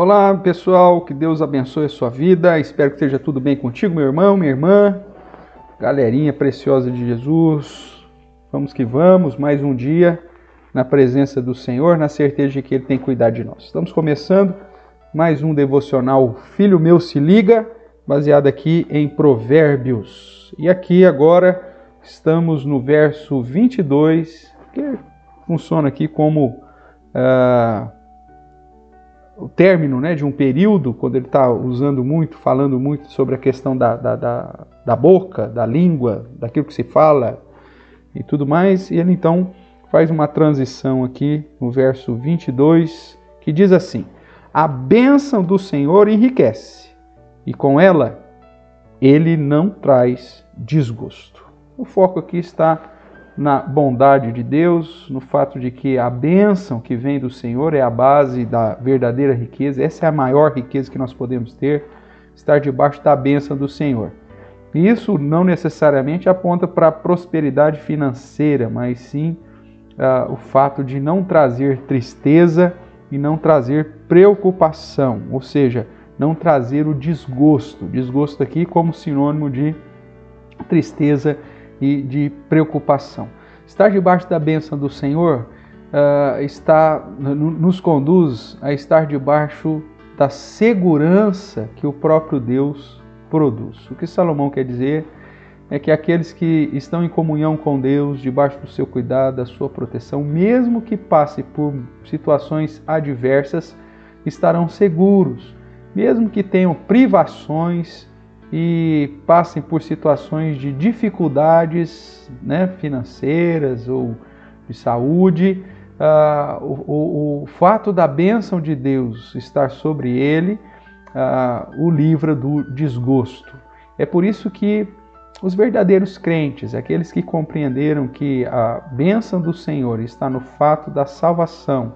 Olá, pessoal, que Deus abençoe a sua vida. Espero que esteja tudo bem contigo, meu irmão, minha irmã, galerinha preciosa de Jesus. Vamos que vamos, mais um dia na presença do Senhor, na certeza de que Ele tem cuidado de nós. Estamos começando mais um devocional Filho Meu Se Liga, baseado aqui em Provérbios. E aqui agora estamos no verso 22, que funciona aqui como. Uh, o término né, de um período, quando ele está usando muito, falando muito sobre a questão da, da, da, da, boca, da língua, daquilo que se fala e tudo mais, e ele então faz uma transição aqui no verso 22, que diz assim: A bênção do Senhor enriquece, e com ela ele não traz desgosto. O foco aqui está na bondade de Deus, no fato de que a bênção que vem do Senhor é a base da verdadeira riqueza, essa é a maior riqueza que nós podemos ter, estar debaixo da bênção do Senhor. Isso não necessariamente aponta para a prosperidade financeira, mas sim uh, o fato de não trazer tristeza e não trazer preocupação, ou seja, não trazer o desgosto. Desgosto aqui como sinônimo de tristeza de preocupação. Estar debaixo da bênção do Senhor uh, está, nos conduz a estar debaixo da segurança que o próprio Deus produz. O que Salomão quer dizer é que aqueles que estão em comunhão com Deus, debaixo do seu cuidado, da sua proteção, mesmo que passe por situações adversas, estarão seguros, mesmo que tenham privações, e passem por situações de dificuldades né, financeiras ou de saúde, uh, o, o, o, fato da bênção de Deus estar sobre ele uh, o livra do desgosto. É por isso que os verdadeiros crentes, aqueles que compreenderam que a bênção do Senhor está no fato da salvação,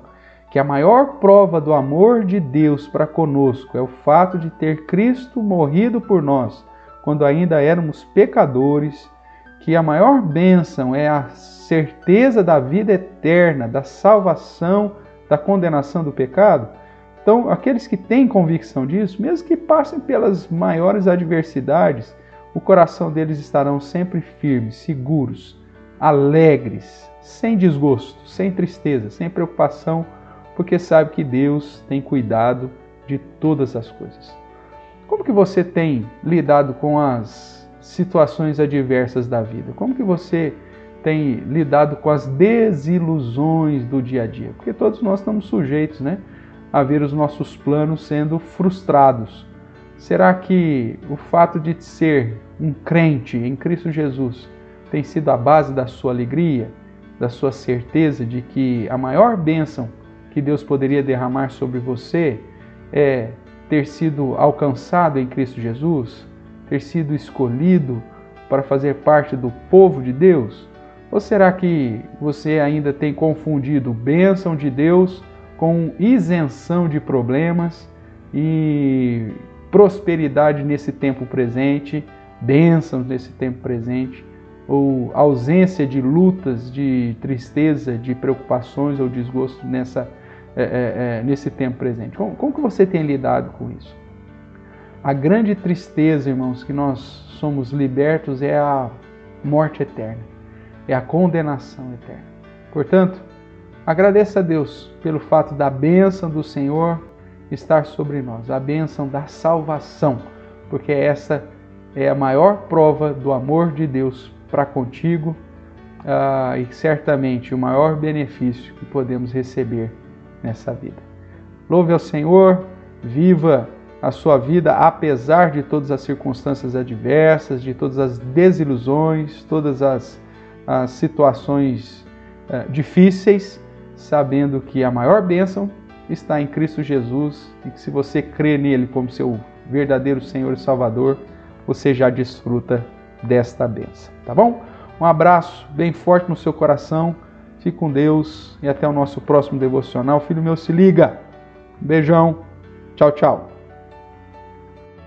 que a maior prova do amor de Deus para conosco é o fato de ter Cristo morrido por nós quando ainda éramos pecadores, que a maior bênção é a certeza da vida eterna, da salvação, da condenação do pecado. Então, aqueles que têm convicção disso, mesmo que passem pelas maiores adversidades, o coração deles estarão sempre firmes, seguros, alegres, sem desgosto, sem tristeza, sem preocupação porque sabe que Deus tem cuidado de todas as coisas. Como que você tem lidado com as situações adversas da vida? Como que você tem lidado com as desilusões do dia a dia? Porque todos nós estamos sujeitos, né, a ver os nossos planos sendo frustrados. Será que o fato de ser um crente em Cristo Jesus tem sido a base da sua alegria, da sua certeza de que a maior bênção que Deus poderia derramar sobre você é ter sido alcançado em Cristo Jesus, ter sido escolhido para fazer parte do povo de Deus? Ou será que você ainda tem confundido bênção de Deus com isenção de problemas e prosperidade nesse tempo presente, bênçãos nesse tempo presente, ou ausência de lutas, de tristeza, de preocupações ou desgosto nessa é, é, é, nesse tempo presente? Como, como que você tem lidado com isso? A grande tristeza, irmãos, que nós somos libertos é a morte eterna, é a condenação eterna. Portanto, agradeça a Deus pelo fato da bênção do Senhor estar sobre nós, a bênção da salvação, porque essa é a maior prova do amor de Deus para contigo uh, e certamente o maior benefício que podemos receber nessa vida. Louve ao Senhor, viva a sua vida apesar de todas as circunstâncias adversas, de todas as desilusões, todas as, as situações uh, difíceis, sabendo que a maior bênção está em Cristo Jesus e que se você crê nele como seu verdadeiro Senhor e Salvador, você já desfruta desta bênção, tá bom? Um abraço bem forte no seu coração. Fique com Deus e até o nosso próximo devocional. Filho meu, se liga. Beijão. Tchau, tchau.